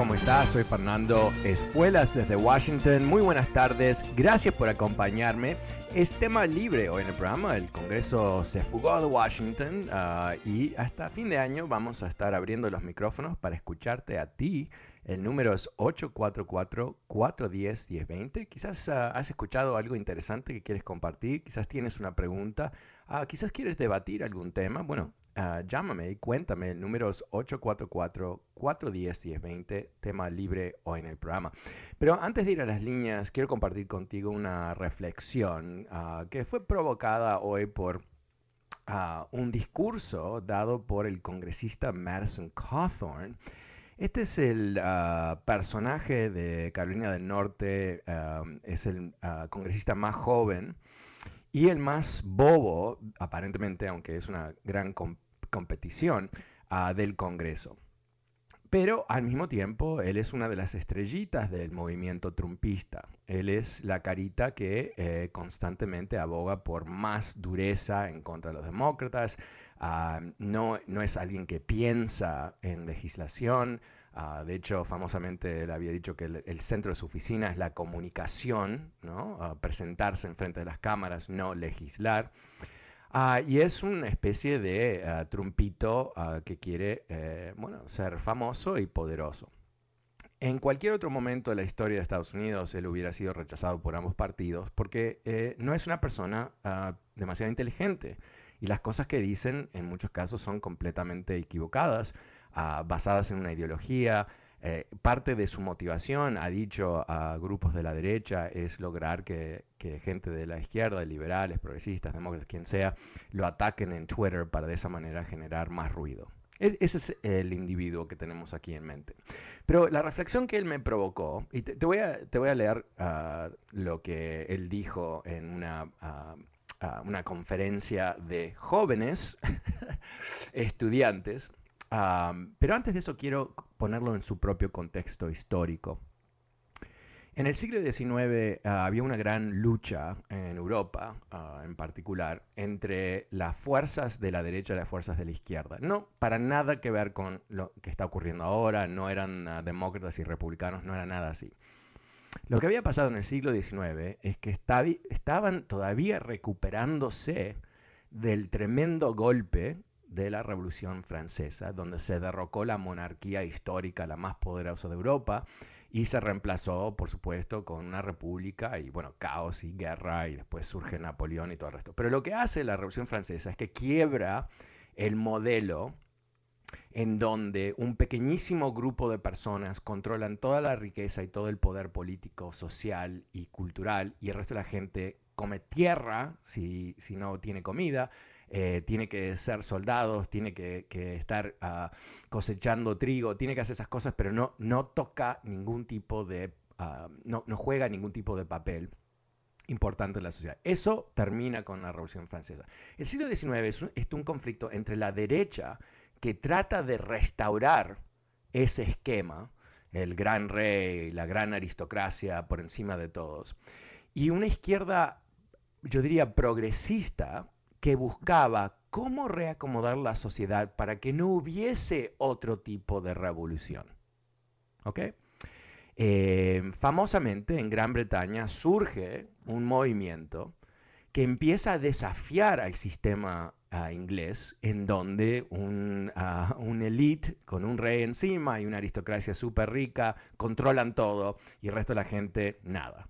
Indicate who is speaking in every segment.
Speaker 1: ¿Cómo estás? Soy Fernando Espuelas desde Washington. Muy buenas tardes. Gracias por acompañarme. Es tema libre hoy en el programa. El Congreso se fugó de Washington ah, y hasta fin de año vamos a estar abriendo los micrófonos para escucharte a ti. El número es 844-410-1020. Quizás ah, has escuchado algo interesante que quieres compartir. Quizás tienes una pregunta. Ah, quizás quieres debatir algún tema. Bueno, Ah, llámame y cuéntame. El número es 844-410-1020, tema libre hoy en el programa. Pero antes de ir a las líneas, quiero compartir contigo una reflexión ah, que fue provocada hoy por ah, un discurso dado por el congresista Madison Cawthorn. Este es el personaje de Carolina del Norte, es el congresista más joven y el más bobo, aparentemente, aunque es una gran competición ah, del Congreso. Pero al mismo tiempo, él es una de las estrellitas del movimiento trumpista. Él es la carita que eh, constantemente aboga por más dureza en contra de los demócratas. Ah, no, no es alguien que piensa en legislación. Ah, de hecho, famosamente él había dicho que el, centro de su oficina es la comunicación, ¿no? presentarse en frente de las cámaras, no legislar. Ah, y es una especie de ah, trumpito ah, que quiere eh, bueno, ser famoso y poderoso. En cualquier otro momento de la historia de Estados Unidos, él hubiera sido rechazado por ambos partidos porque eh, no es una persona demasiado inteligente y las cosas que dicen en muchos casos son completamente equivocadas, basadas en una ideología, eh, parte de su motivación, ha dicho a grupos de la derecha, es lograr que, gente de la izquierda, liberales, progresistas, demócratas, quien sea, lo ataquen en Twitter para de esa manera generar más ruido. E, ese es el individuo que tenemos aquí en mente. Pero la reflexión que él me provocó, y te, voy, a, leer ah, lo que él dijo en una, ah, ah, una conferencia de jóvenes estudiantes, pero antes de eso quiero ponerlo en su propio contexto histórico. En el siglo XIX ah, había una gran lucha en Europa, ah, en particular, entre las fuerzas de la derecha y las fuerzas de la izquierda. No para nada que ver con lo que está ocurriendo ahora, no eran ah, demócratas y republicanos, no era nada así. Lo que había pasado en el siglo XIX es que estaban todavía recuperándose del tremendo golpe de la Revolución Francesa, donde se derrocó la monarquía histórica, la más poderosa de Europa, y se reemplazó, por supuesto, con una república y, bueno, caos y guerra, y después surge Napoleón y todo el resto. Pero lo que hace la Revolución Francesa es que quiebra el modelo en donde un pequeñísimo grupo de personas controlan toda la riqueza y todo el poder político, social y cultural, y el resto de la gente come tierra si, si no tiene comida, eh, tiene que ser soldados, tiene que, estar ah, cosechando trigo, tiene que hacer esas cosas, pero no, no toca ningún tipo de, ah, no, juega ningún tipo de papel importante en la sociedad. Eso termina con la Revolución Francesa. El siglo XIX es un, es un conflicto entre la derecha que trata de restaurar ese esquema, el gran rey, la gran aristocracia por encima de todos, y una izquierda yo diría, progresista que buscaba cómo reacomodar la sociedad para que no hubiese otro tipo de revolución. ¿Ok? Eh, famosamente en Gran Bretaña surge un movimiento que empieza a desafiar al sistema uh, inglés, en donde un, uh, un, elite con un rey encima y una aristocracia súper rica controlan todo y el resto de la gente nada.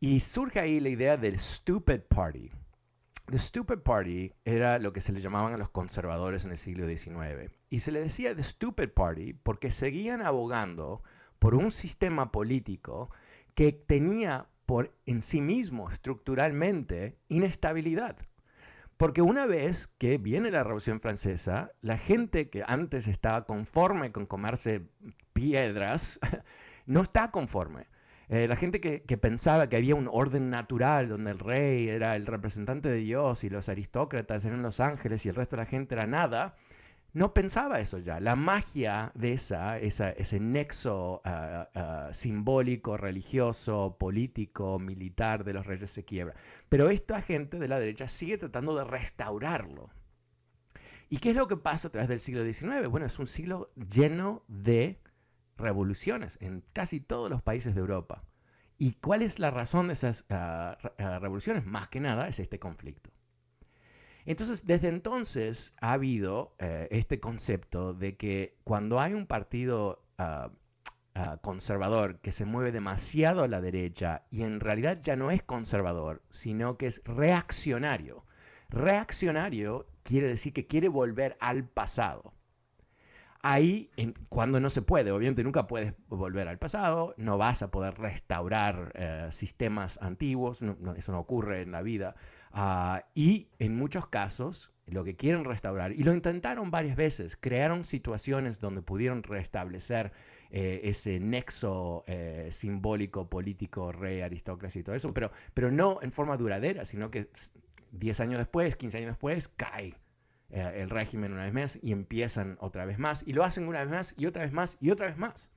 Speaker 1: Y surge ahí la idea del Stupid Party. The Stupid Party era lo que se le llamaban a los conservadores en el siglo XIX. Y se le decía The Stupid Party porque seguían abogando por un sistema político que tenía por en sí mismo estructuralmente inestabilidad. Porque una vez que viene la Revolución Francesa, la gente que antes estaba conforme con comerse piedras, no está conforme. Eh, la gente que, que, pensaba que había un orden natural donde el rey era el representante de Dios y los aristócratas eran los ángeles y el resto de la gente era nada, no pensaba eso ya. La magia de esa, ese nexo ah, ah, simbólico, religioso, político, militar de los reyes se quiebra. Pero esta gente de la derecha sigue tratando de restaurarlo. ¿Y qué es lo que pasa a través del siglo XIX? Bueno, es un siglo lleno de revoluciones en casi todos los países de Europa. ¿Y cuál es la razón de esas ah, revoluciones? Más que nada es este conflicto. Entonces, desde entonces ha habido eh, este concepto de que cuando hay un partido ah, ah, conservador que se mueve demasiado a la derecha y en realidad ya no es conservador, sino que es reaccionario. Reaccionario quiere decir que quiere volver al pasado. Ahí, cuando no se puede, obviamente nunca puedes volver al pasado, no vas a poder restaurar eh, sistemas antiguos, eso no ocurre en la vida. Ah, y en muchos casos, lo que quieren restaurar, y lo intentaron varias veces, crearon situaciones donde pudieron restablecer eh, ese nexo eh, simbólico, político, rey, aristócrata y todo eso, pero, pero no en forma duradera, sino que 10 años después, 15 años después, cae eh, el régimen una vez más y empiezan otra vez más, y lo hacen una vez más y otra vez más y otra vez más.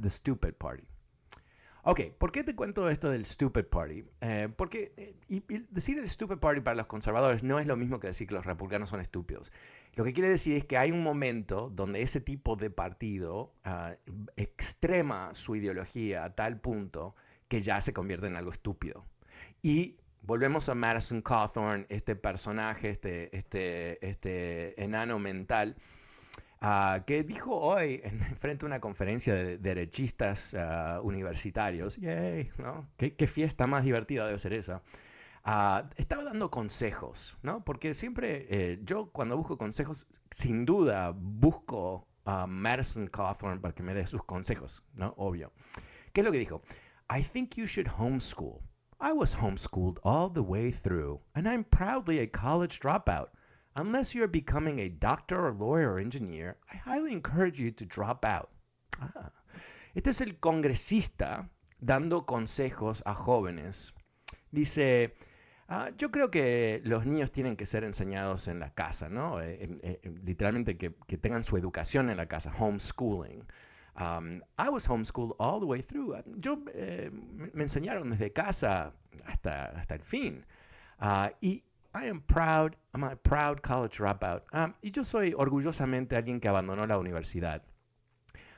Speaker 1: The Stupid Party. Ok, ¿por qué te cuento esto del Stupid Party? Eh, porque eh, decir el Stupid Party para los conservadores no es lo mismo que decir que los republicanos son estúpidos. Lo que quiere decir es que hay un momento donde ese tipo de partido uh, extrema su ideología a tal punto que ya se convierte en algo estúpido. Y volvemos a Madison Cawthorn, este personaje, este, este, este enano mental Ah, que dijo hoy en frente a una conferencia de derechistas ah, universitarios, yay, ¿no? ¿Qué, fiesta más divertida debe ser esa. Ah, estaba dando consejos, ¿no? Porque siempre eh, yo cuando busco consejos, sin duda busco a Madison Cawthorn para que me dé sus consejos, ¿no? Obvio. ¿Qué es lo que dijo? I think you should homeschool. I was homeschooled all the way through, and I'm proudly a college dropout. Unless you're becoming a doctor or lawyer or engineer, I highly encourage you to drop out. Ah. Este es el congresista dando consejos a jóvenes. Dice, ah, yo creo que los niños tienen que ser enseñados en la casa, ¿no? Eh, eh, literalmente que, que, tengan su educación en la casa, homeschooling. Um, I was homeschooled all the way through. Yo me enseñaron desde casa hasta, hasta el fin. Uh, y I am proud, I'm a proud college dropout. Um, y yo soy orgullosamente alguien que abandonó la universidad.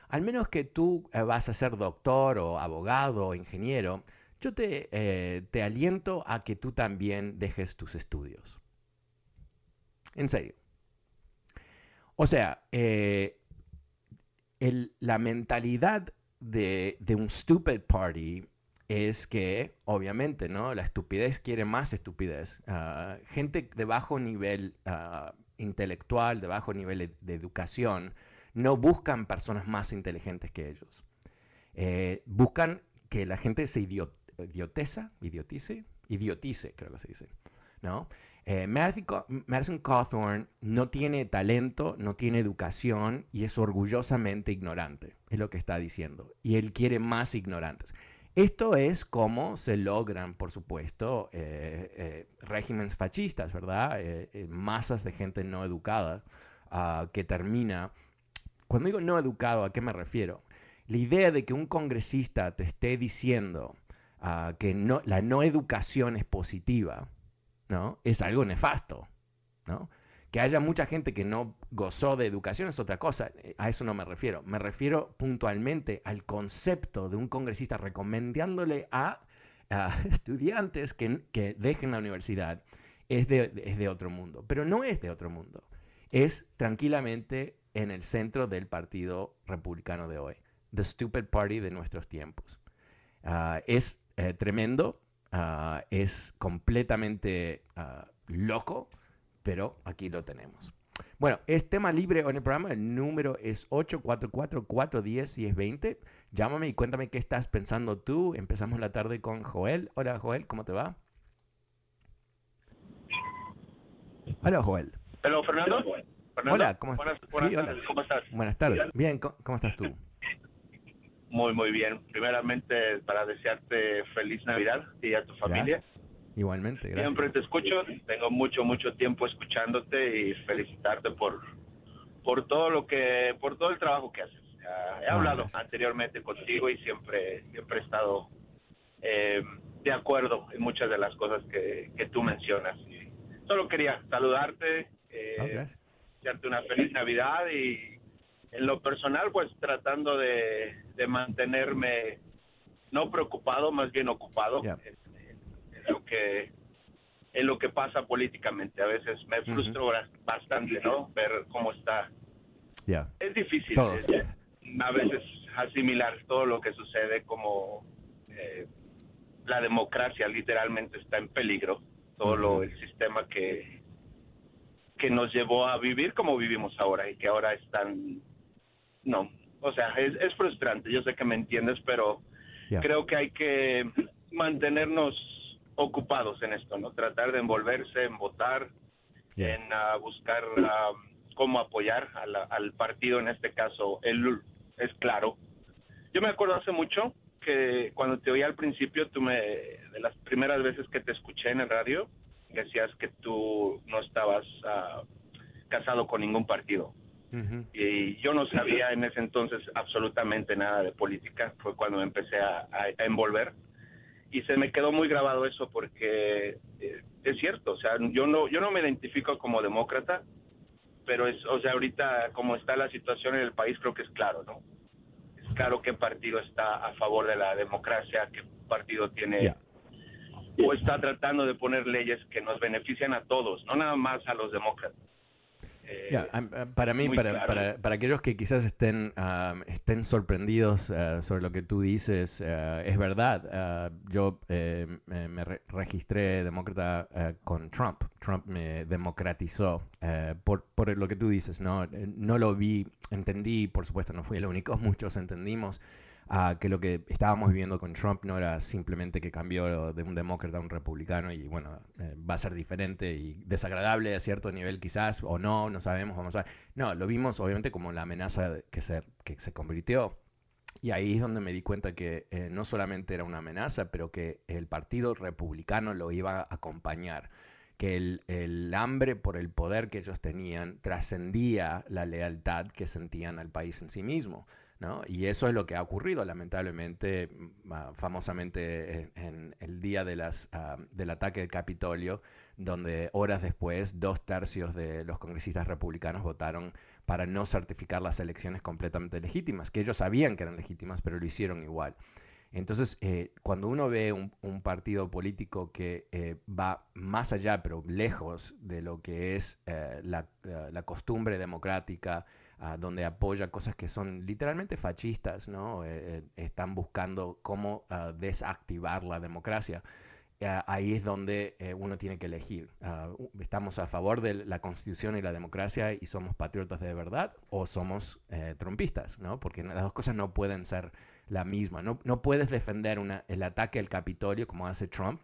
Speaker 1: Al menos que tú eh, vas a ser doctor o abogado o ingeniero, yo te, eh, te aliento a que tú también dejes tus estudios. En serio. O sea, eh, el, la mentalidad de, un stupid party es que, obviamente, ¿no? La estupidez quiere más estupidez. Ah, gente de bajo nivel ah, intelectual, de bajo nivel de educación, no buscan personas más inteligentes que ellos. Eh, buscan que la gente se idioteza, idiotice, idiotice, creo que se dice, ¿no? Eh, Madison Cawthorn no tiene talento, no tiene educación y es orgullosamente ignorante, es lo que está diciendo. Y él quiere más ignorantes. Esto es cómo se logran, por supuesto, eh, eh, regímenes fascistas, ¿verdad? Eh, masas de gente no educada ah, que termina... Cuando digo no educado, ¿a qué me refiero? La idea de que un congresista te esté diciendo ah, que la no educación es positiva, ¿no? Es algo nefasto, ¿no? Que haya mucha gente que no gozó de educación es otra cosa, a eso no me refiero. Me refiero puntualmente al concepto de un congresista recomendándole a, estudiantes que, que, dejen la universidad. Es de, es de otro mundo, pero no es de otro mundo. Es tranquilamente en el centro del Partido Republicano de hoy. The Stupid Party de nuestros tiempos. Ah, es eh, tremendo, ah, es completamente ah, loco, pero aquí lo tenemos. Bueno, es tema libre en el programa. El número es 844-410-1020. Llámame y cuéntame qué estás pensando tú. Empezamos la tarde con Joel. Hola, Joel, ¿cómo te va? Hola, Joel.
Speaker 2: Hola, Fernando.
Speaker 1: Hola, ¿cómo, estás?
Speaker 2: ¿cómo estás?
Speaker 1: Buenas tardes. Bien, ¿cómo estás tú?
Speaker 2: Muy, muy bien. Primeramente, para desearte feliz Navidad y a tu familia.
Speaker 1: Igualmente, gracias.
Speaker 2: Siempre te escucho, tengo mucho, mucho tiempo escuchándote y felicitarte por, por todo lo que, por todo el trabajo que haces. he ah, hablado anteriormente contigo y siempre, siempre he estado eh, de acuerdo en muchas de las cosas que, que tú mencionas. solo quería saludarte, eh, desearte una feliz Navidad y en lo personal, pues tratando de, mantenerme no preocupado, más bien ocupado en, lo que en lo que pasa políticamente. A veces me frustro bastante, ¿no? Ver cómo está. Es difícil eh, a veces asimilar todo lo que sucede como eh, la democracia literalmente está en peligro. Todo el sistema que que nos llevó a vivir como vivimos ahora y que ahora están no, o sea, es, frustrante, yo sé que me entiendes, pero creo que hay que mantenernos ocupados en esto, ¿no? Tratar de envolverse, en votar, en ah, buscar ah, cómo apoyar al partido, en este caso, él es claro. Yo me acuerdo hace mucho que cuando te oí al principio, tú me, de las primeras veces que te escuché en el radio, decías que tú no estabas ah, casado con ningún partido. Y yo no sabía en ese entonces absolutamente nada de política, fue cuando me empecé a, envolver y se me quedó muy grabado eso porque eh, es cierto, o sea, yo no yo no me identifico como demócrata, pero es, o sea, ahorita como está la situación en el país creo que es claro, ¿no? Es claro qué partido está a favor de la democracia, qué partido tiene o está tratando de poner leyes que nos benefician a todos, no nada más a los demócratas.
Speaker 1: Eh, para mí, para, para, para, aquellos que quizás estén, estén sorprendidos eh, sobre lo que tú dices, eh, es verdad. yo me, registré demócrata con Trump. Trump me democratizó por, por lo que tú dices. No, no lo vi, entendí, por supuesto, no fui el único, muchos entendimos que lo que estábamos viviendo con Trump no era simplemente que cambió de un demócrata a un republicano y bueno, eh, va a ser diferente y desagradable a cierto nivel quizás o no, no sabemos, vamos a ver. No, lo vimos obviamente como la amenaza que se, que se convirtió. Y ahí es donde me di cuenta que eh, no solamente era una amenaza, pero que el Partido Republicano lo iba a acompañar que el, el, hambre por el poder que ellos tenían trascendía la lealtad que sentían al país en sí mismo. Y eso es lo que ha ocurrido, lamentablemente, mm, ah, famosamente en, el día de las, ah, del ataque del Capitolio, donde horas después dos tercios de los congresistas republicanos votaron para no certificar las elecciones completamente legítimas, que ellos sabían que eran legítimas, pero lo hicieron igual. Entonces, eh, cuando uno ve un, partido político que eh, va más allá, pero lejos de lo que es eh, la, la, costumbre democrática, donde apoya cosas que son literalmente fascistas, ¿no? Eh, eh, están buscando cómo ah, desactivar la democracia. Eh, ahí es donde uno tiene que elegir. Ah, ¿Estamos a favor de la constitución y la democracia y somos patriotas de verdad o somos trompistas? ¿no? Porque las dos cosas no pueden ser la misma. No, no puedes defender una, el ataque al Capitolio como hace Trump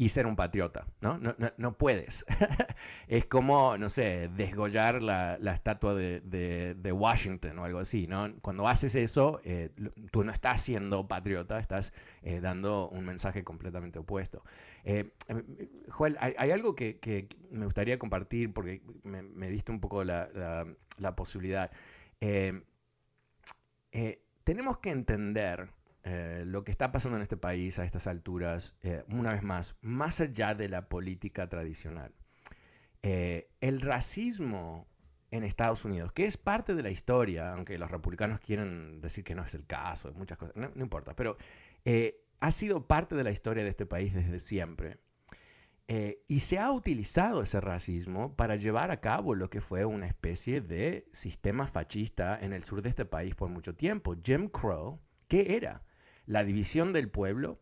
Speaker 1: y ser un patriota, ¿no? No, no, puedes. es como, no sé, desgollar la, estatua de, Washington o algo así, ¿no? Cuando haces eso, eh, tú no estás siendo patriota, estás eh, dando un mensaje completamente opuesto. Eh, Joel, hay, algo que, me gustaría compartir porque me, diste un poco la, la posibilidad. tenemos que entender eh, lo que está pasando en este país a estas alturas, eh, una vez más, más allá de la política tradicional. Eh, el racismo en Estados Unidos, que es parte de la historia, aunque los republicanos quieren decir que no es el caso, muchas cosas, no, importa, pero ha sido parte de la historia de este país desde siempre. y se ha utilizado ese racismo para llevar a cabo lo que fue una especie de sistema fascista en el sur de este país por mucho tiempo. Jim Crow, ¿qué era? La división del pueblo,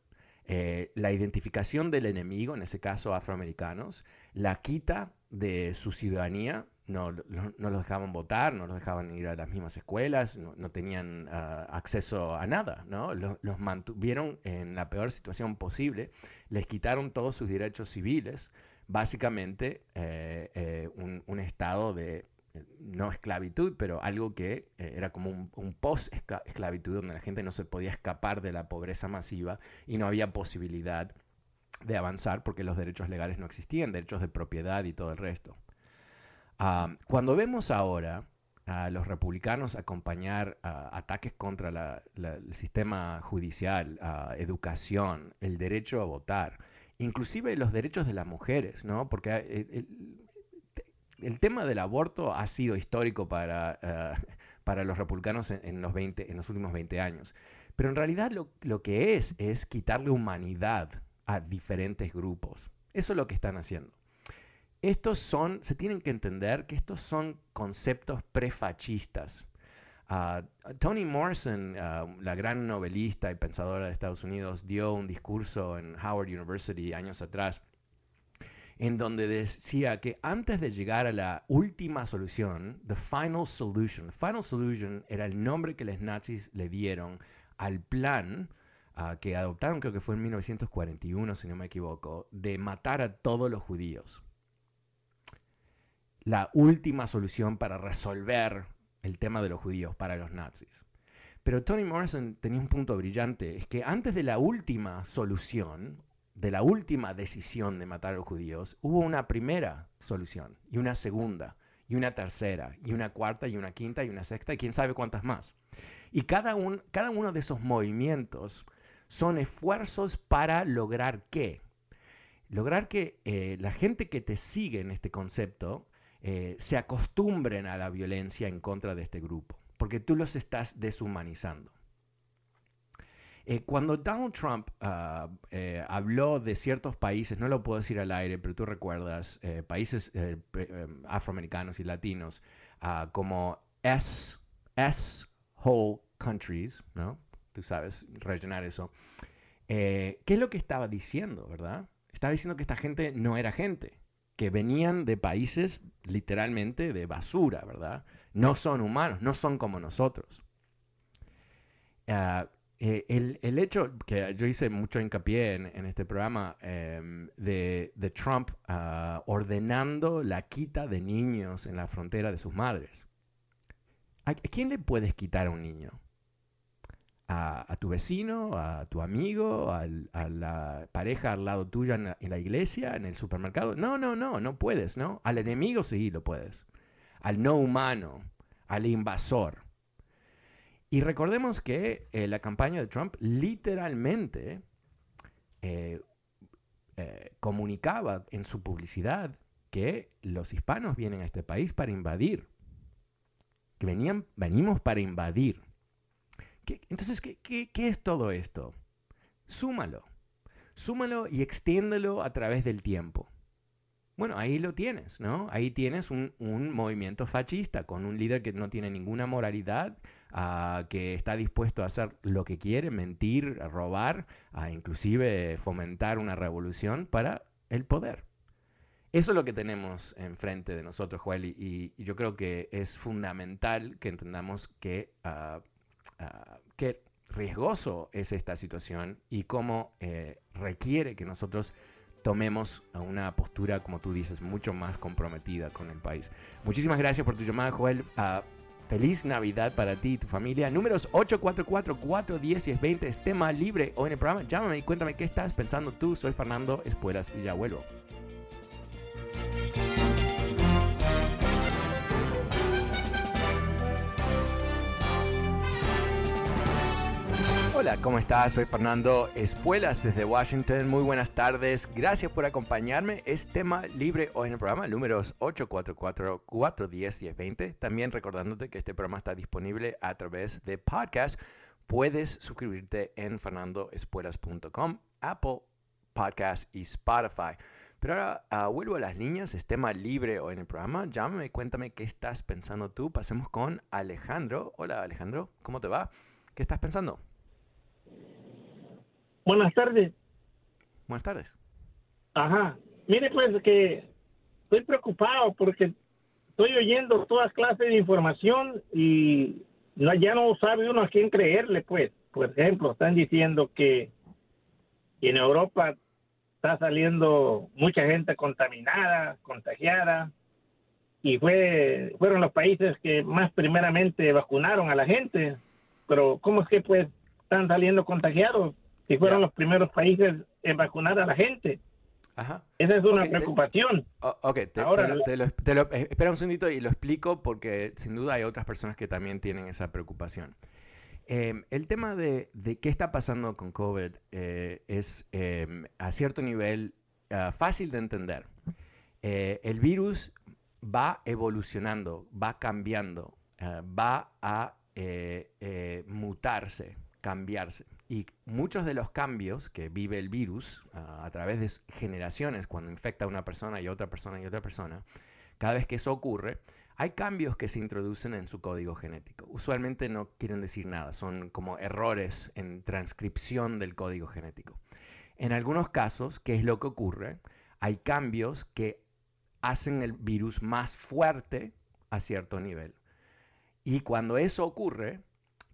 Speaker 1: eh, la identificación del enemigo, en ese caso afroamericanos, la quita de su ciudadanía, no, no, los dejaban votar, no los dejaban ir a las mismas escuelas, no, tenían ah, acceso a nada, ¿no? Los, mantuvieron en la peor situación posible, les quitaron todos sus derechos civiles, básicamente eh, eh, un, estado de no esclavitud, pero algo que eh, era como un, post-esclavitud, donde la gente no se podía escapar de la pobreza masiva y no había posibilidad de avanzar porque los derechos legales no existían, derechos de propiedad y todo el resto. Ah, cuando vemos ahora a los republicanos acompañar ataques contra el sistema judicial, educación, el derecho a votar, inclusive los derechos de las mujeres, ¿no? Porque eh, tema del aborto ha sido histórico para, eh, para los republicanos en, los 20, en los últimos 20 años. Pero en realidad lo, lo, que es es quitarle humanidad a diferentes grupos. Eso es lo que están haciendo. Estos son, se tienen que entender que estos son conceptos prefachistas. Uh, Toni Morrison, uh, la gran novelista y pensadora de Estados Unidos, dio un discurso en Howard University años atrás en donde decía que antes de llegar a la última solución, the final solution, final solution era el nombre que los nazis le dieron al plan ah, que adoptaron, creo que fue en 1941, si no me equivoco, de matar a todos los judíos. La última solución para resolver el tema de los judíos para los nazis. Pero Tony Morrison tenía un punto brillante, es que antes de la última solución, de la última decisión de matar a los judíos, hubo una primera solución, y una segunda, y una tercera, y una cuarta, y una quinta, y una sexta, y quién sabe cuántas más. Y cada, un, cada uno de esos movimientos son esfuerzos para lograr qué? Lograr que eh, la gente que te sigue en este concepto eh, se acostumbren a la violencia en contra de este grupo, porque tú los estás deshumanizando. Eh, cuando Donald Trump ah, eh, habló de ciertos países, no lo puedo decir al aire, pero tú recuerdas, eh, países afroamericanos y latinos ah, como S, S whole countries, ¿no? Tú sabes, rellenar eso. ¿Qué es lo que estaba diciendo, verdad? Estaba diciendo que esta gente no era gente, que venían de países literalmente de basura, ¿verdad? No son humanos, no son como nosotros. Ah, eh, el, hecho que yo hice mucho hincapié en, este programa em, de, Trump ah, ordenando la quita de niños en la frontera de sus madres. ¿A, quién le puedes quitar a un niño? ¿A, tu vecino? ¿A tu amigo? A, la pareja al lado tuyo en la, en la iglesia? ¿En el supermercado? No, no, no, no puedes, ¿no? Al enemigo sí lo puedes. Al no humano, al invasor. Y recordemos que eh, la campaña de Trump literalmente eh, eh, comunicaba en su publicidad que los hispanos vienen a este país para invadir, que venían, venimos para invadir. entonces, ¿qué, ¿qué, es todo esto? Súmalo, súmalo y extiéndelo a través del tiempo. Bueno, ahí lo tienes, ¿no? Ahí tienes un, un movimiento fascista con un líder que no tiene ninguna moralidad, que está dispuesto a hacer lo que quiere, mentir, robar, a inclusive fomentar una revolución para el poder. Eso es lo que tenemos enfrente de nosotros, Joel, y, yo creo que es fundamental que entendamos que, uh, qué riesgoso es esta situación y cómo eh, requiere que nosotros tomemos una postura, como tú dices, mucho más comprometida con el país. Muchísimas gracias por tu llamada, Joel. Feliz Navidad para ti y tu familia. Números 844-410-1020 es tema libre hoy en el programa. Llámame y cuéntame qué estás pensando tú. Soy Fernando Espuelas y ya vuelvo. Hola, ¿cómo estás? Soy Fernando Espuelas desde Washington. Muy buenas tardes. Gracias por acompañarme. Es tema libre hoy en el programa, números 844-410-1020. También recordándote que este programa está disponible a través de podcast. Puedes suscribirte en fernandoespuelas.com, Apple Podcast y Spotify. Pero ahora uh, vuelvo a las líneas, es tema libre hoy en el programa. Llámame, cuéntame qué estás pensando tú. Pasemos con Alejandro. Hola Alejandro, ¿cómo te va? ¿Qué estás pensando?
Speaker 3: Buenas tardes.
Speaker 1: Buenas tardes.
Speaker 3: Ajá. Mire, pues que estoy preocupado porque estoy oyendo todas clases de información y ya no sabe uno a quién creerle, pues. Por ejemplo, están diciendo que en Europa está saliendo mucha gente contaminada, contagiada, y fue fueron los países que más primeramente vacunaron a la gente. Pero ¿cómo es que pues están saliendo contagiados si fueron los primeros países en vacunar a la gente? Ajá. Esa es una preocupación.
Speaker 1: ok, te, Ahora, te lo, eh, espera un segundito y lo explico porque sin duda hay otras personas que también tienen esa preocupación. Em, el tema de, qué está pasando con COVID eh, es em, a cierto nivel ah, fácil de entender. Eh, el virus va evolucionando, va cambiando, ah, va a eh, mutarse, cambiarse. Y muchos de los cambios que vive el virus ah, a través de generaciones, cuando infecta a una persona y otra persona y otra persona, cada vez que eso ocurre, hay cambios que se introducen en su código genético. Usualmente no quieren decir nada, son como errores en transcripción del código genético. En algunos casos, ¿qué es lo que ocurre? Hay cambios que hacen el virus más fuerte a cierto nivel. Y cuando eso ocurre,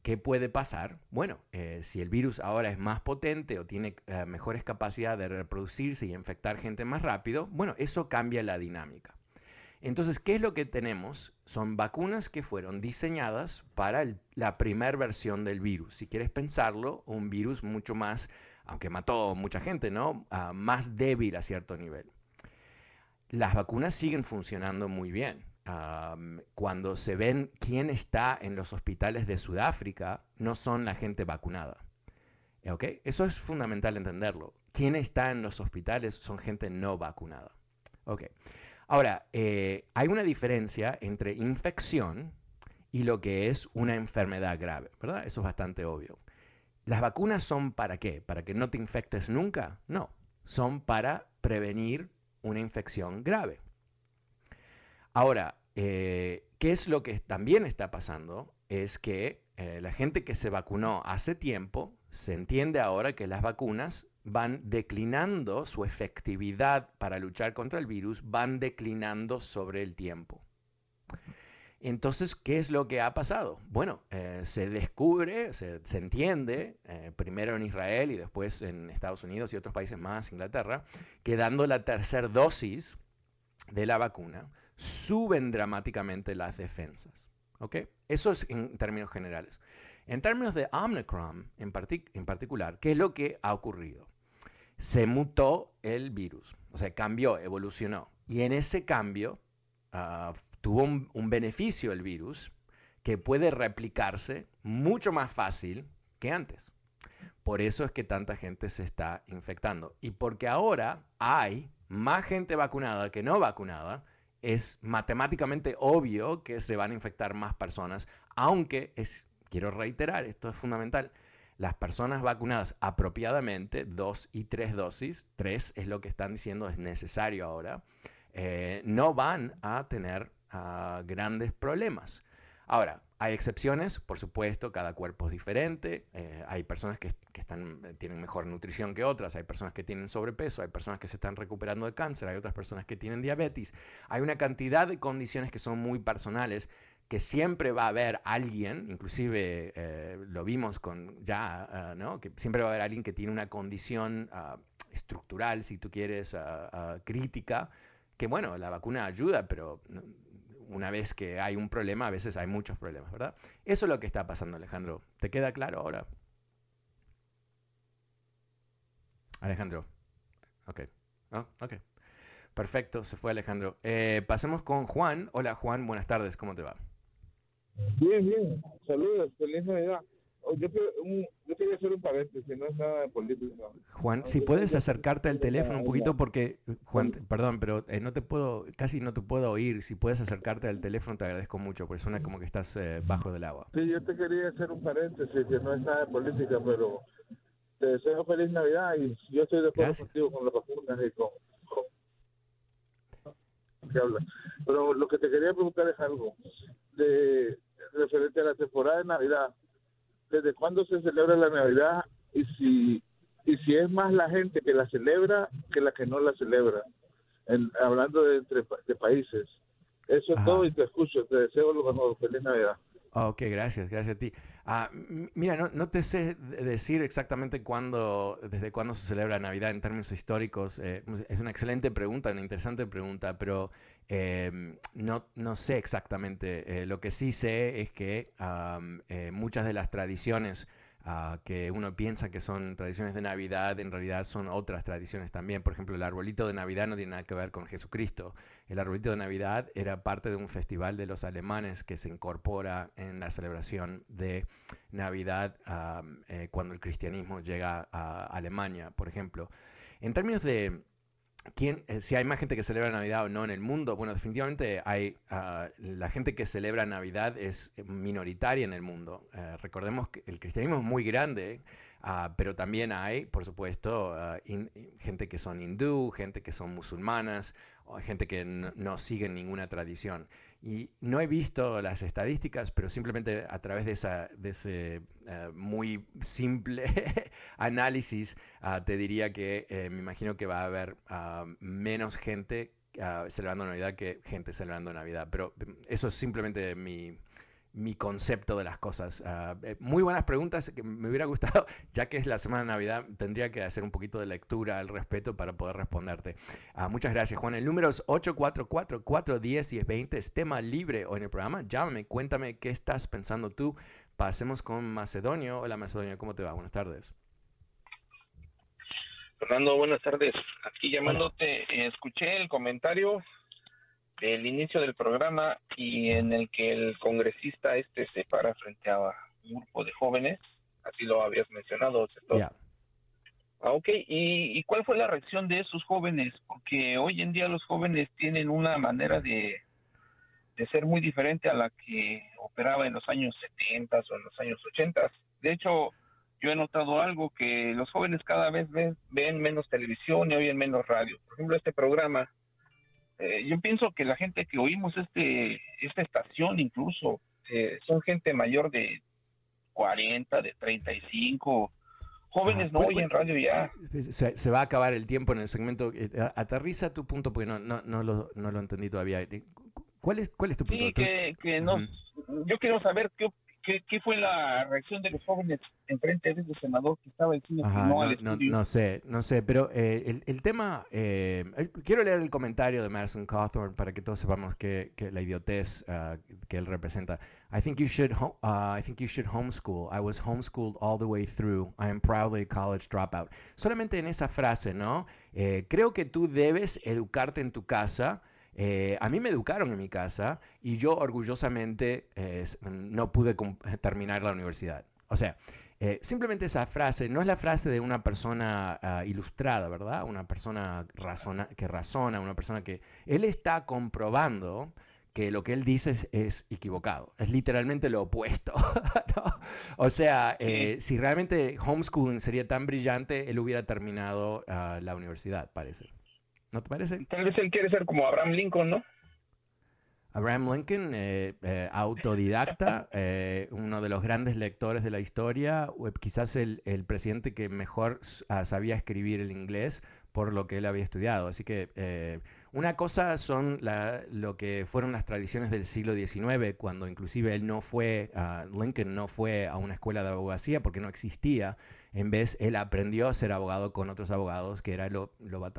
Speaker 1: ¿qué puede pasar? Bueno, eh, si el virus ahora es más potente o tiene eh, mejores capacidades de reproducirse y infectar gente más rápido, bueno, eso cambia la dinámica. Entonces, ¿qué es lo que tenemos? Son vacunas que fueron diseñadas para la primera versión del virus. Si quieres pensarlo, un virus mucho más, aunque mató mucha gente, ¿no? Ah, más débil a cierto nivel. Las vacunas siguen funcionando muy bien. Cuando se ven quién está en los hospitales de Sudáfrica, no son la gente vacunada. ¿Okay? Eso es fundamental entenderlo. Quién está en los hospitales son gente no vacunada. Okay. Ahora, eh, hay una diferencia entre infección y lo que es una enfermedad grave, ¿verdad? Eso es bastante obvio. ¿Las vacunas son para qué? ¿Para que no te infectes nunca? No, son para prevenir una infección grave. Ahora, eh, ¿qué es lo que también está pasando? Es que eh, la gente que se vacunó hace tiempo se entiende ahora que las vacunas van declinando su efectividad para luchar contra el virus, van declinando sobre el tiempo. Entonces, ¿qué es lo que ha pasado? Bueno, eh, se descubre, se, entiende, eh, primero en Israel y después en Estados Unidos y otros países más, Inglaterra, que dando la tercera dosis de la vacuna, suben dramáticamente las defensas. ¿ok? Eso es en términos generales. En términos de Omicron en, particular, ¿qué es lo que ha ocurrido? se mutó el virus, o sea, cambió, evolucionó. Y en ese cambio ah, tuvo un, beneficio el virus que puede replicarse mucho más fácil que antes. Por eso es que tanta gente se está infectando. Y porque ahora hay más gente vacunada que no vacunada, es matemáticamente obvio que se van a infectar más personas, aunque es, quiero reiterar, esto es fundamental, las personas vacunadas apropiadamente, dos y tres dosis, tres es lo que están diciendo es necesario ahora, eh, no van a tener ah, grandes problemas. Ahora, hay excepciones, por supuesto, cada cuerpo es diferente, eh, hay personas que, están, tienen mejor nutrición que otras, hay personas que tienen sobrepeso, hay personas que se están recuperando de cáncer, hay otras personas que tienen diabetes, hay una cantidad de condiciones que son muy personales que siempre va a haber alguien, inclusive eh, lo vimos con ya, ¿no? que siempre va a haber alguien que tiene una condición ah, estructural, si tú quieres, ah, crítica, que bueno, la vacuna ayuda, pero una vez que hay un problema, a veces hay muchos problemas, ¿verdad? Eso es lo que está pasando, Alejandro. ¿Te queda claro ahora? Alejandro. Ok. ok. Perfecto, se fue Alejandro. Eh, pasemos con Juan. Hola Juan, buenas tardes, ¿cómo te va?
Speaker 4: Bien, bien. Saludos, feliz Navidad. Yo, quería hacer un paréntesis, no es nada de política.
Speaker 1: Juan, si puedes acercarte al teléfono un poquito porque, Juan, perdón, pero eh, no te puedo, casi no te puedo oír. Si puedes acercarte al teléfono te agradezco mucho, porque suena como que estás eh, bajo del agua.
Speaker 4: Sí, yo te quería hacer un paréntesis, que no es nada de política, pero te deseo feliz Navidad y yo estoy de acuerdo contigo con las vacunas y con, Pero lo que te quería preguntar es algo de referente a la temporada de Navidad desde cuándo se celebra la Navidad y si y si es más la gente que la celebra que la que no la celebra, hablando de entre de países. Eso es todo y te escucho. Te deseo lo mejor. Feliz Navidad.
Speaker 1: Ok, gracias, gracias a ti. Ah, mira, no, no, te sé decir exactamente cuándo, desde cuándo se celebra Navidad en términos históricos. Eh, es una excelente pregunta, una interesante pregunta, pero eh, no, no, sé exactamente. Eh, lo que sí sé es que eh, muchas de las tradiciones que uno piensa que son tradiciones de Navidad, en realidad son otras tradiciones también. Por ejemplo, el arbolito de Navidad no tiene nada que ver con Jesucristo. El arbolito de Navidad era parte de un festival de los alemanes que se incorpora en la celebración de Navidad eh, cuando el cristianismo llega a Alemania, por ejemplo. En términos de ¿Quién, eh, si hay más gente que celebra Navidad o no en el mundo, bueno, definitivamente hay ah, la gente que celebra Navidad es minoritaria en el mundo. Eh, recordemos que el cristianismo es muy grande, ah, pero también hay, por supuesto, ah, gente que son hindú, gente que son musulmanas, gente que no, no siguen ninguna tradición. Y no he visto las estadísticas, pero simplemente a través de, esa, de ese eh, muy simple análisis, ah, te diría que eh, me imagino que va a haber ah, menos gente ah, celebrando Navidad que gente celebrando Navidad. Pero mm, eso es simplemente mi, mi concepto de las cosas. Ah, eh, muy buenas preguntas que me hubiera gustado, ya que es la semana de Navidad, tendría que hacer un poquito de lectura al respecto para poder responderte. Uh, muchas gracias, Juan. El número es 844-410-1020, es tema libre hoy en el programa. Llámame, cuéntame qué estás pensando tú. Pasemos con Macedonio. Hola, Macedonio, ¿cómo te va? Buenas tardes.
Speaker 5: Fernando, buenas tardes. Aquí llamándote, escuché el comentario el inicio del programa y en el que el congresista este se para frente a un grupo de jóvenes, así lo habías mencionado. Ah, ok, ¿Y, ¿Y, cuál fue la reacción de esos jóvenes? Porque hoy en día los jóvenes tienen una manera de, de ser muy diferente a la que operaba en los años 70 o en los años 80. De hecho, yo he notado algo, que los jóvenes cada vez ven, ven menos televisión y oyen menos radio. Por ejemplo, este programa eh, yo pienso que la gente que oímos este esta estación incluso eh, son gente mayor de 40, de 35, jóvenes no oyen radio ya.
Speaker 1: Se, va a acabar el tiempo en el segmento. Eh, aterriza tu punto porque no, no, no, lo, no lo entendí todavía. ¿Cuál es, cuál es tu punto?
Speaker 5: Sí, que, que no, yo quiero saber qué, ¿Qué, ¿Qué, fue la reacción de los jóvenes en frente de ese senador que estaba diciendo que no, al
Speaker 1: estudio? No, sé, no sé, pero eh, el, el, tema, eh, quiero leer el comentario de Madison Cawthorn para que todos sepamos que, que la idiotez uh, que él representa. I think you should, uh, I think you should homeschool. I was homeschooled all the way through. I am proudly a college dropout. Solamente en esa frase, ¿no? Eh, creo que tú debes educarte en tu casa eh, a mí me educaron en mi casa y yo orgullosamente eh, no pude terminar la universidad. O sea, eh, simplemente esa frase no es la frase de una persona ah, ilustrada, ¿verdad? Una persona que razona, una persona que... Él está comprobando que lo que él dice es, equivocado. Es literalmente lo opuesto. O sea, si realmente homeschooling sería tan brillante, él hubiera terminado ah, la universidad, parece. ¿No te parece?
Speaker 5: Tal vez él quiere ser como Abraham Lincoln, ¿no?
Speaker 1: Abraham Lincoln, eh, eh, autodidacta, eh, uno de los grandes lectores de la historia, quizás el, el presidente que mejor ah, sabía escribir el inglés por lo que él había estudiado. Así que una cosa son lo que fueron las tradiciones del siglo XIX, cuando inclusive él no fue, uh, Lincoln no fue a una escuela de abogacía porque no existía. En vez, él aprendió a ser abogado con otros abogados, que era lo,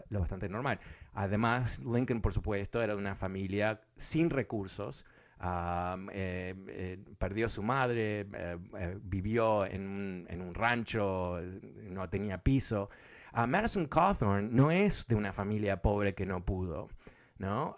Speaker 1: bastante normal. Además, Lincoln, por supuesto, era de una familia sin recursos. Eh, eh, perdió a su madre, eh, vivió en un, en un rancho, no tenía piso. Madison Cawthorn no es de una familia pobre que no pudo. ¿no?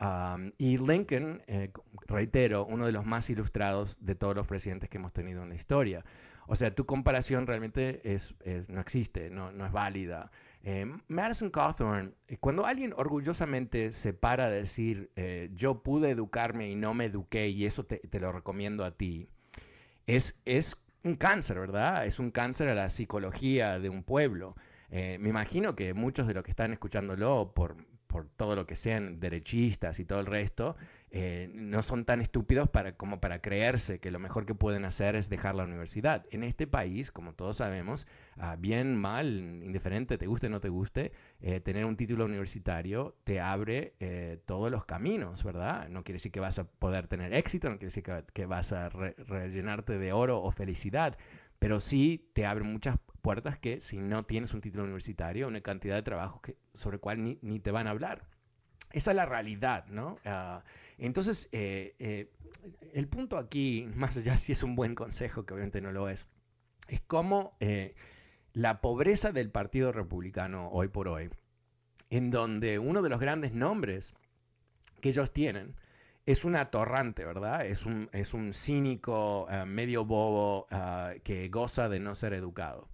Speaker 1: y Lincoln, eh, reitero, uno de los más ilustrados de todos los presidentes que hemos tenido en la historia. O sea, tu comparación realmente es, no existe, no, no es válida. Eh, Madison Cawthorn, eh, cuando alguien orgullosamente se para a decir, eh, yo pude educarme y no me eduqué y eso te, lo recomiendo a ti, es, es un cáncer, ¿verdad? Es un cáncer a la psicología de un pueblo. me imagino que muchos de los que están escuchándolo por, por todo lo que sean derechistas y todo el resto, eh, no son tan estúpidos para, como para creerse que lo mejor que pueden hacer es dejar la universidad. En este país, como todos sabemos, ah, bien, mal, indiferente, te guste o no te guste, eh, tener un título universitario te abre eh, todos los caminos, ¿verdad? No quiere decir que vas a poder tener éxito, no quiere decir que, vas a rellenarte de oro o felicidad, pero sí te abre muchas puertas que si no tienes un título universitario, una cantidad de trabajo que, sobre cual ni, ni, te van a hablar. Esa es la realidad, ¿no? Ah, entonces, eh, eh, el punto aquí, más allá si es un buen consejo, que obviamente no lo es, es cómo eh, la pobreza del Partido Republicano hoy por hoy, en donde uno de los grandes nombres que ellos tienen es un atorrante, ¿verdad? Es un, es un cínico, eh, medio bobo, eh, que goza de no ser educado.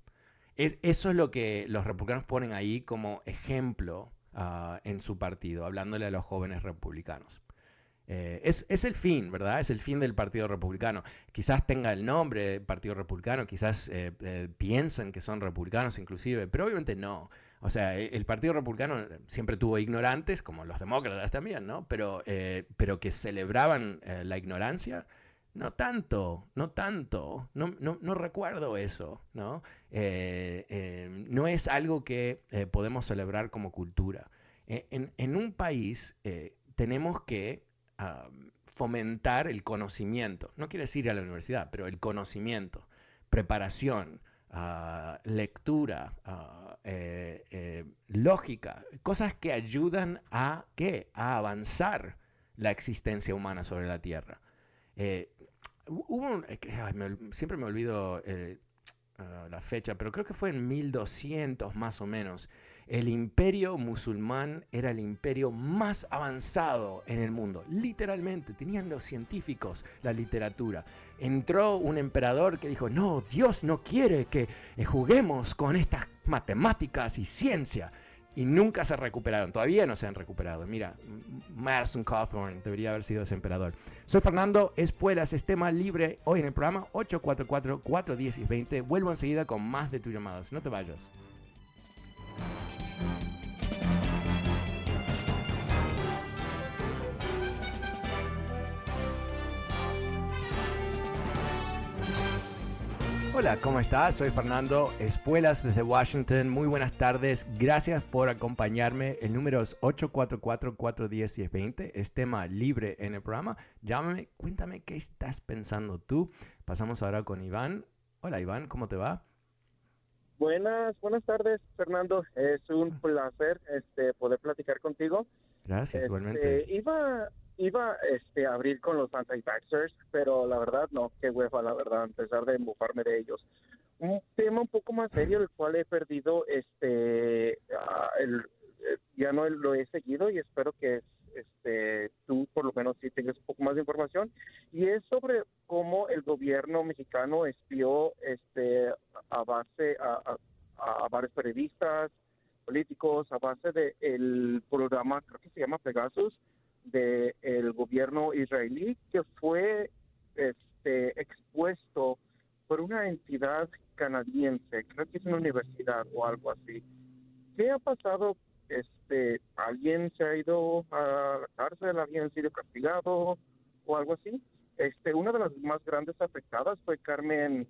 Speaker 1: Es, eso es lo que los republicanos ponen ahí como ejemplo ah, en su partido, hablándole a los jóvenes republicanos. Eh, es, es, el fin, ¿verdad? Es el fin del Partido Republicano. Quizás tenga el nombre Partido Republicano, quizás piensen que son republicanos inclusive, pero obviamente no. O sea, e, el Partido Republicano siempre tuvo ignorantes, como los demócratas también, ¿no? Pero, eh, pero que celebraban eh, la ignorancia, no tanto, no tanto, no, no, no recuerdo eso, ¿no? Eh, no es algo que podemos celebrar como cultura. E, en, en un país tenemos que fomentar el conocimiento, no quiere decir a la universidad, pero el conocimiento, preparación, lectura, eh, eh, lógica, cosas que ayudan a qué? A avanzar la existencia humana sobre la Tierra. Eh, hubo siempre me olvido ah, la fecha, pero creo que fue en 1200 más o menos. El imperio musulmán era el imperio más avanzado en el mundo. Literalmente, tenían los científicos la literatura. Entró un emperador que dijo, no, Dios no quiere que eh, juguemos con estas matemáticas y ciencia. Y nunca se recuperaron, todavía no se han recuperado. Mira, Madison Cawthorn debería haber sido ese emperador. Soy Fernando Espuelas, es tema libre hoy en el programa 844-410-20. Vuelvo enseguida con más de tus llamadas. No te vayas. Hola, ¿cómo estás? Soy Fernando Espuelas desde Washington. Muy buenas tardes. Gracias por acompañarme. El número es 844-410-1020. Es tema libre en el programa. Llámame, cuéntame qué estás pensando tú. Pasamos ahora con Iván. Hola Iván, ¿cómo te va?
Speaker 6: Buenas, buenas tardes, Fernando. Es un placer este, poder platicar contigo.
Speaker 1: Gracias, igualmente.
Speaker 6: Este, iba, iba este, a abrir con los anti-vaxxers, pero la verdad no, qué hueva, la verdad, a pesar de embufarme de ellos. Un tema un poco más serio, el cual he perdido, este, ah, el, eh, ya no lo he seguido y espero que este, tú por lo menos sí tengas un poco más de información, y es sobre cómo el gobierno mexicano espió este, a base a, a, varios periodistas, políticos, a base del programa, creo que se llama Pegasus, del gobierno israelí que fue este, expuesto por una entidad canadiense, creo que es una universidad o algo así. ¿Qué ha pasado? Este, ¿Alguien se ha ido a la cárcel? ¿Alguien ha sido castigado o algo así? Este, una de las más grandes afectadas fue Carmen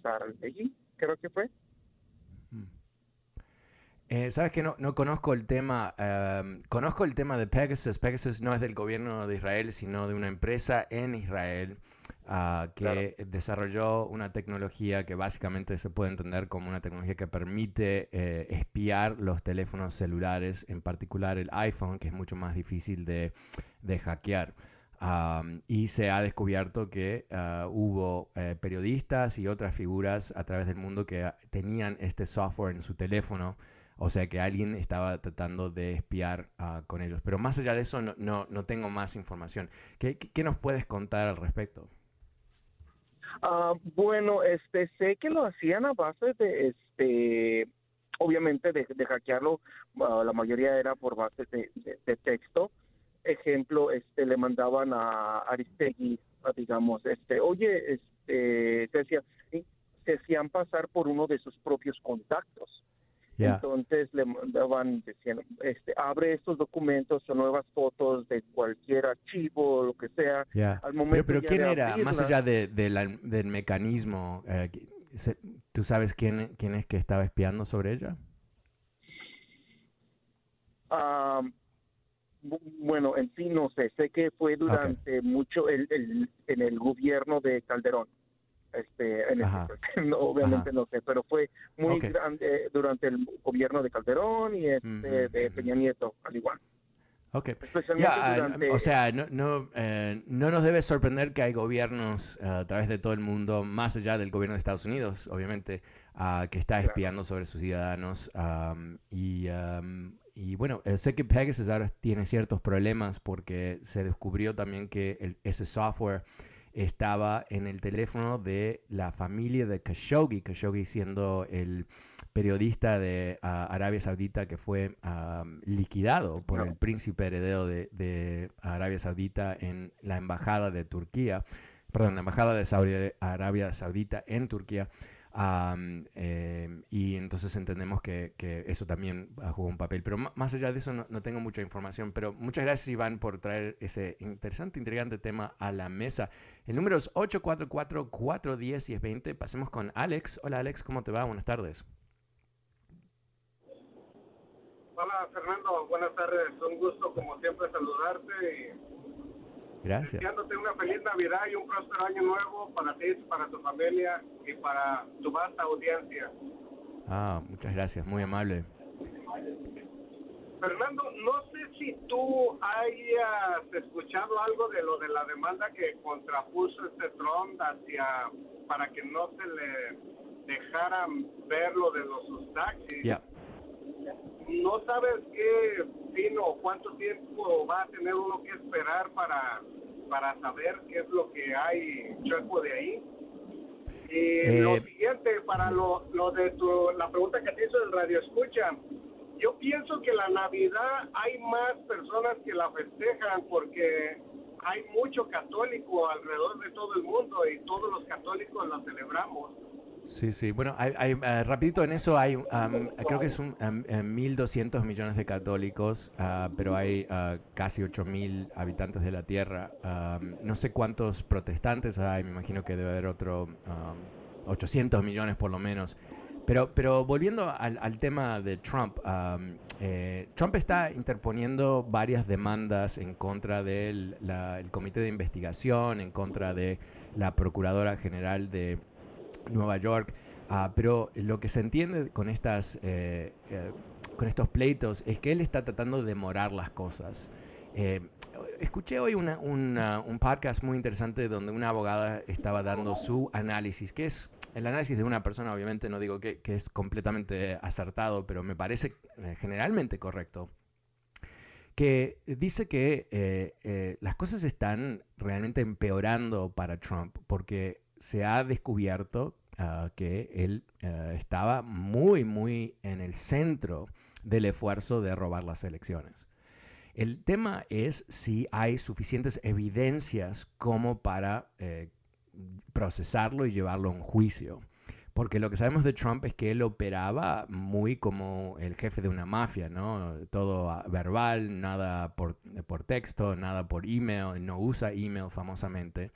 Speaker 6: Saralegui, creo que fue.
Speaker 1: Eh, Sabes que no, no, conozco el tema, em, conozco el tema de Pegasus. Pegasus no es del gobierno de Israel, sino de una empresa en Israel ah, que desarrolló una tecnología que básicamente se puede entender como una tecnología que permite eh, espiar los teléfonos celulares, en particular el iPhone, que es mucho más difícil de, de hackear. y se ha descubierto que ah, hubo eh, periodistas y otras figuras a través del mundo que tenían este software en su teléfono o sea que alguien estaba tratando de espiar uh, con ellos. Pero más allá de eso, no, no, no tengo más información. ¿Qué, ¿Qué, nos puedes contar al respecto?
Speaker 6: Ah, bueno, este, sé que lo hacían a base de, este, obviamente de, hackearlo, ah, la mayoría era por base de, texto. Ejemplo, este, le mandaban a Aristegui, digamos, este, oye, este, se, hacía, se hacían pasar por uno de sus propios contactos. Entonces le mandaban, decían, este, abre estos documentos o nuevas fotos de cualquier archivo, lo que sea.
Speaker 1: Al momento pero, ¿quién era, más allá de, del mecanismo, eh, tú sabes quién, quién es que estaba espiando sobre ella?
Speaker 6: Ah, bueno, en sí no sé, sé que fue durante mucho el, el, en el gobierno de Calderón este, obviamente no sé, pero fue muy grande durante el gobierno de Calderón y este, de Peña Nieto, al igual.
Speaker 1: Ok. o sea, no, no, eh, no, nos debe sorprender que hay gobiernos eh, a través de todo el mundo, más allá del gobierno de Estados Unidos, obviamente, uh, que está espiando sobre sus ciudadanos. y, y, bueno, eh, sé que Pegasus ahora tiene ciertos problemas porque se descubrió también que el, ese software estaba en el teléfono de la familia de Khashoggi, Khashoggi siendo el periodista de ah, Arabia Saudita que fue liquidado por el príncipe heredero de, Arabia Saudita en la embajada de Turquía, perdón, la embajada de Arabia Saudita en Turquía. Em, y entonces entendemos que, eso también jugó un papel. Pero más allá de eso no, tengo mucha información. Pero muchas gracias Iván por traer ese interesante, intrigante tema a la mesa. El número es 844-410-1020. Pasemos con Alex. Hola Alex, ¿cómo te va? Buenas tardes.
Speaker 7: Hola Fernando, buenas tardes. Un gusto como siempre saludarte y
Speaker 1: Gracias.
Speaker 7: Deseándote una feliz Navidad y un próspero año nuevo para ti, para tu familia y para tu vasta audiencia.
Speaker 1: Ah, muchas gracias, muy amable.
Speaker 7: Fernando, no sé si tú hayas escuchado algo de lo de la demanda que contrapuso este Trump hacia para que no se le dejaran ver lo de los taxis. No sabes qué fin o cuánto tiempo va a tener uno que esperar para para saber qué es lo que hay chueco de ahí. Y lo eh, siguiente, para lo, lo de tu, la pregunta que te hizo el radio escucha, yo pienso que la Navidad hay más personas que la festejan porque hay mucho católico alrededor de todo el mundo y todos los católicos la celebramos.
Speaker 1: Sí, sí. Bueno, hay, eh, rapidito en eso hay, creo que es un 1.200 millones de católicos, ah, pero hay uh, casi 8.000 habitantes de la Tierra. no sé cuántos protestantes hay, me imagino que debe haber otro 800 millones por lo menos. Pero, pero volviendo al, tema de Trump, eh, Trump está interponiendo varias demandas en contra del el comité de investigación, en contra de la Procuradora General de Nueva York. Ah, pero lo que se entiende con, estas, eh, eh, con estos pleitos es que él está tratando de demorar las cosas. Eh, escuché hoy un podcast muy interesante donde una abogada estaba dando su análisis, que es el análisis de una persona, obviamente no digo que, que es completamente acertado, pero me parece generalmente correcto, que dice que las cosas están realmente empeorando para Trump porque se ha descubierto ah, que él ah, estaba muy, muy en el centro del esfuerzo de robar las elecciones. El tema es si hay suficientes evidencias como para eh, procesarlo y llevarlo a un juicio. Porque lo que sabemos de Trump es que él operaba muy como el jefe de una mafia, ¿no? Todo ah, verbal, nada por, por texto, nada por email, no usa email famosamente.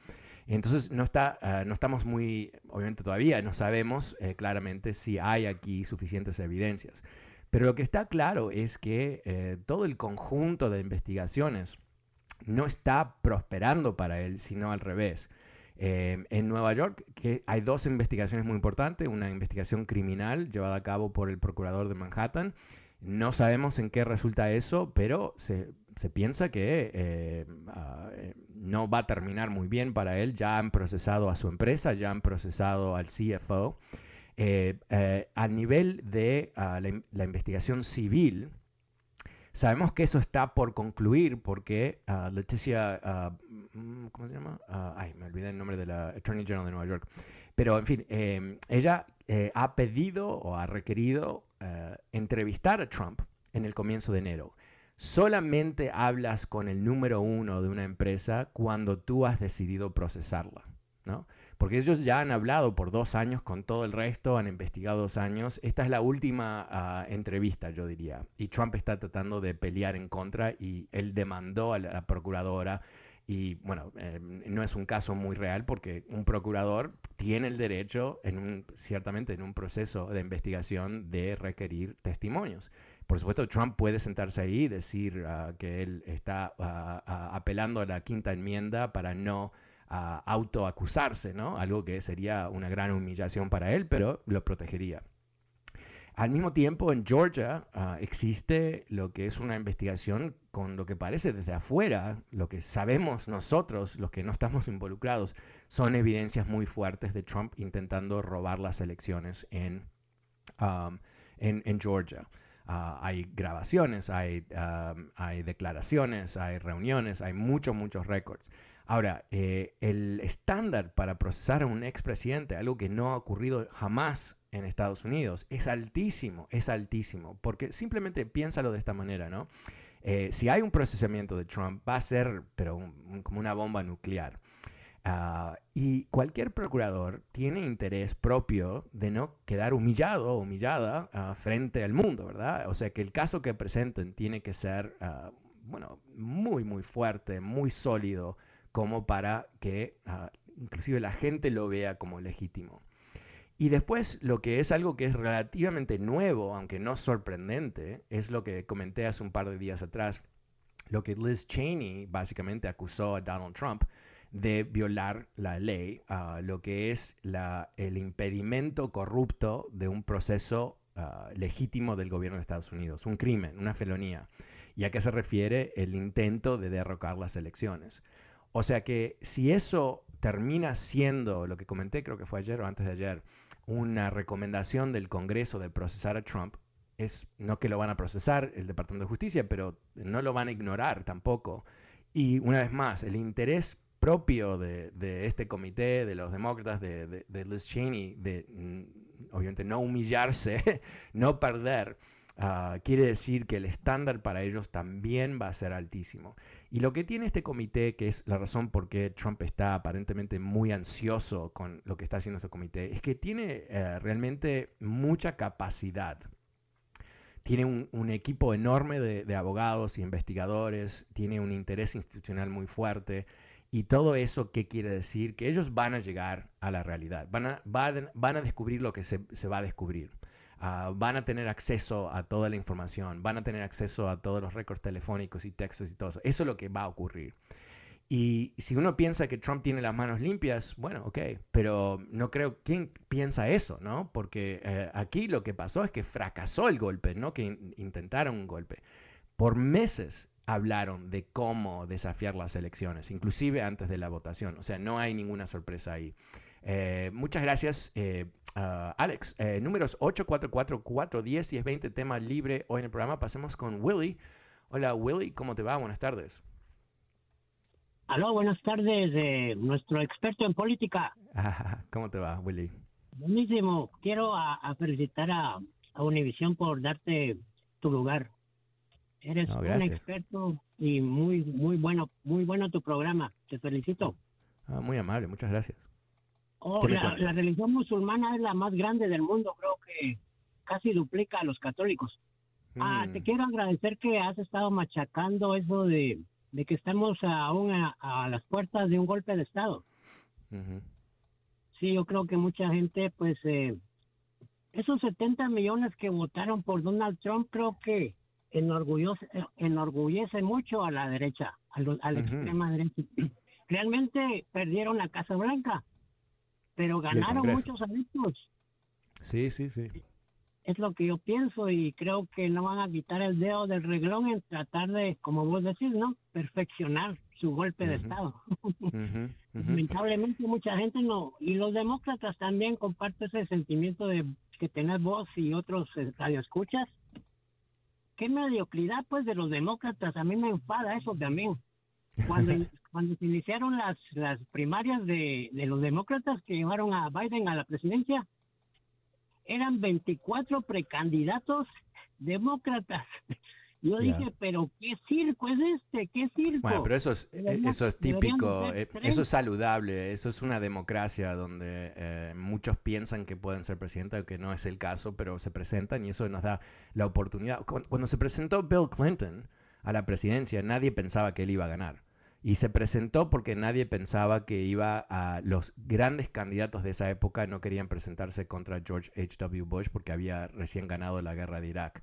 Speaker 1: Entonces no, está, ah, no estamos muy, obviamente todavía no sabemos eh, claramente si hay aquí suficientes evidencias. Pero lo que está claro es que eh, todo el conjunto de investigaciones no está prosperando para él, sino al revés. Eh, en Nueva York que hay dos investigaciones muy importantes, una investigación criminal llevada a cabo por el procurador de Manhattan. No sabemos en qué resulta eso, pero se se piensa que eh, no va a terminar muy bien para él. Ya han procesado a su empresa, ya han procesado al CFO. Eh, al nivel de ah, la, investigación civil, Sabemos que eso está por concluir porque uh, Leticia, uh, ¿cómo se llama? Uh, ay, me olvidé el nombre de la Attorney General de Nueva York. Pero, en fin, ella ha pedido o ha requerido entrevistar a Trump en el comienzo de enero. Solamente hablas con el número uno de una empresa cuando tú has decidido procesarla, ¿no? porque ellos ya han hablado por dos años con todo el resto, han investigado dos años. Esta es la última uh, entrevista, yo diría, y Trump está tratando de pelear en contra y él demandó a la, a la procuradora. Y bueno, eh, no es un caso muy real porque un procurador tiene el derecho, ciertamente en un proceso de investigación, de requerir testimonios. Por supuesto, Trump puede sentarse ahí y decir uh, que él está uh, apelando a la quinta enmienda para no autoacusarse, ¿no? Algo que sería una gran humillación para él, pero lo protegería. Al mismo tiempo, en Georgia existe lo que es una investigación con lo que parece desde afuera, lo que sabemos nosotros, los que no estamos involucrados, son evidencias muy fuertes de Trump intentando robar las elecciones en, um, en, en, Georgia. Uh, hay grabaciones, hay, um, hay declaraciones, hay reuniones, hay muchos, muchos récords. Ahora, eh, el estándar para procesar a un expresidente, algo que no ha ocurrido jamás en Estados Unidos, es altísimo, es altísimo, porque simplemente piénsalo de esta manera, ¿no? Eh, si hay un procesamiento de Trump, va a ser, pero un, como una bomba nuclear. Uh, y cualquier procurador tiene interés propio de no quedar humillado o humillada uh, frente al mundo, ¿verdad? O sea que el caso que presenten tiene que ser, uh, bueno, muy, muy fuerte, muy sólido, como para que inclusive la gente lo vea como legítimo. Y después lo que es algo que es relativamente nuevo, aunque no sorprendente, es lo que comenté hace un par de días atrás, lo que Liz Cheney básicamente acusó a Donald Trump de violar la ley, uh, lo que es la, el impedimento corrupto de un proceso uh, legítimo del gobierno de Estados Unidos, un crimen, una felonía. ¿Y a qué se refiere el intento de derrocar las elecciones? O sea que si eso termina siendo, lo que comenté creo que fue ayer o antes de ayer, una recomendación del Congreso de procesar a Trump, es no que lo van a procesar el Departamento de Justicia, pero no lo van a ignorar tampoco. Y una vez más, el interés propio de, de este comité, de los demócratas, de, de, de Liz Cheney, de mm, obviamente no humillarse, no perder, uh, quiere decir que el estándar para ellos también va a ser altísimo. Y lo que tiene este comité, que es la razón por qué Trump está aparentemente muy ansioso con lo que está haciendo ese comité, es que tiene eh, realmente mucha capacidad. Tiene un, equipo enorme de, abogados y investigadores, tiene un interés institucional muy fuerte. Y todo eso, ¿qué quiere decir? Que ellos van a llegar a la realidad, van a, descubrir lo que se va a descubrir. Uh, van a tener acceso a toda la información, van a tener acceso a todos los récords telefónicos y textos y todo eso. Eso es lo que va a ocurrir. Y si uno piensa que Trump tiene las manos limpias, bueno, ok, pero no creo, ¿quién piensa eso, no? Porque eh, aquí lo que pasó es que fracasó el golpe, no que in intentaron un golpe. Por meses hablaron de cómo desafiar las elecciones, inclusive antes de la votación. O sea, no hay ninguna sorpresa ahí. Eh, muchas gracias, eh, uh, Alex. Eh, números 844-410 y es 20, tema libre hoy en el programa. Pasemos con Willy. Hola, Willy, ¿cómo te va? Buenas tardes.
Speaker 8: Aló, buenas tardes, eh, nuestro experto en política.
Speaker 1: ¿Cómo te va, Willy?
Speaker 8: Buenísimo. Quiero a, a felicitar a, a Univision por darte tu lugar. Eres no, un experto y muy, muy bueno, muy bueno tu programa. Te felicito.
Speaker 1: Ah, muy amable, muchas gracias.
Speaker 8: Oh, la, la, religión musulmana es la más grande del mundo, creo que casi duplica a los católicos. Mm. Ah, te quiero agradecer que has estado machacando eso de, de que estamos aún a, a, las puertas de un golpe de Estado. Uh -huh. Sí, yo creo que mucha gente, pues, eh, esos 70 millones que votaron por Donald Trump, creo que enorgullece, enorgullece mucho a la derecha, a, lo, a la uh -huh. extrema derecha. Realmente perdieron la Casa Blanca pero ganaron muchos adeptos.
Speaker 1: Sí, sí, sí.
Speaker 8: Es lo que yo pienso y creo que no van a quitar el dedo del reglón en tratar de, como vos decís, ¿no? Perfeccionar su golpe uh -huh. de Estado. Uh -huh. Lamentablemente mucha gente no, y los demócratas también comparten ese sentimiento de que tenés vos y otros eh, radioescuchas, qué mediocridad pues de los demócratas, a mí me enfada eso también. Cuando, cuando se iniciaron las, las primarias de, de los demócratas que llevaron a Biden a la presidencia, eran 24 precandidatos demócratas. Yo dije, pero ¿qué circo es este? ¿Qué circo?
Speaker 1: Bueno, pero eso es, eh, eso es típico, eh, eso es saludable, eso es una democracia donde eh, muchos piensan que pueden ser presidentes, que no es el caso, pero se presentan y eso nos da la oportunidad. Cuando se presentó Bill Clinton a la presidencia, nadie pensaba que él iba a ganar. Y se presentó porque nadie pensaba que iba a... Los grandes candidatos de esa época no querían presentarse contra George H.W. Bush porque había recién ganado la guerra de Irak.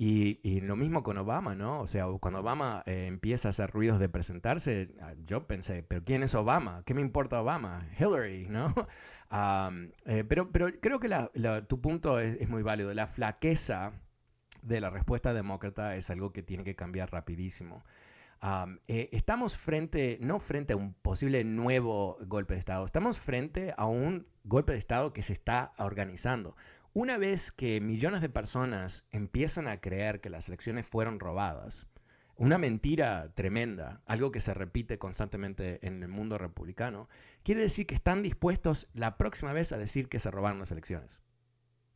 Speaker 1: Y, lo mismo con Obama, ¿no? O sea, cuando Obama eh, empieza a hacer ruidos de presentarse, ah, yo pensé, ¿pero quién es Obama? ¿Qué me importa Obama? Hillary, ¿no? Eh, pero, pero creo que tu punto es, es muy válido. La flaqueza de la respuesta demócrata es algo que tiene que cambiar rapidísimo. Eh, estamos frente, no frente a un posible nuevo golpe de Estado, estamos frente a un golpe de Estado que se está organizando. Una vez que millones de personas empiezan a creer que las elecciones fueron robadas, una mentira tremenda, algo que se repite constantemente en el mundo republicano, quiere decir que están dispuestos la próxima vez a decir que se robaron las elecciones.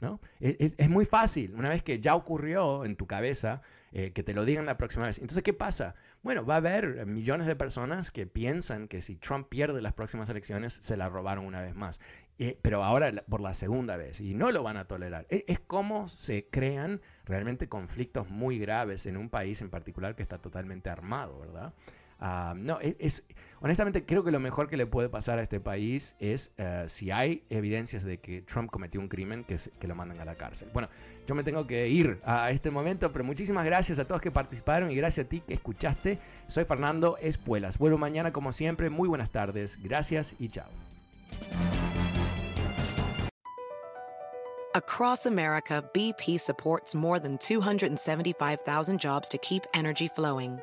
Speaker 1: ¿No? Es, es, muy fácil, una vez que ya ocurrió en tu cabeza, eh, que te lo digan la próxima vez. Entonces, ¿qué pasa? Bueno, va a haber millones de personas que piensan que si Trump pierde las próximas elecciones, se la robaron una vez más. Eh, pero ahora por la segunda vez, y no lo van a tolerar. Es, es como se crean realmente conflictos muy graves en un país en particular que está totalmente armado, ¿verdad? Ah, no, e, es, honestamente creo que lo mejor que le puede pasar a este país es eh, si hay evidencias de que Trump cometió un crimen, que, que lo manden a la cárcel. Bueno, yo me tengo que ir a este momento, pero muchísimas gracias a todos que participaron y gracias a ti que escuchaste. Soy Fernando Espuelas. Vuelvo mañana como siempre. Muy buenas tardes. Gracias y chao.
Speaker 9: Across America, BP supports more than 275,000 jobs to keep energy flowing.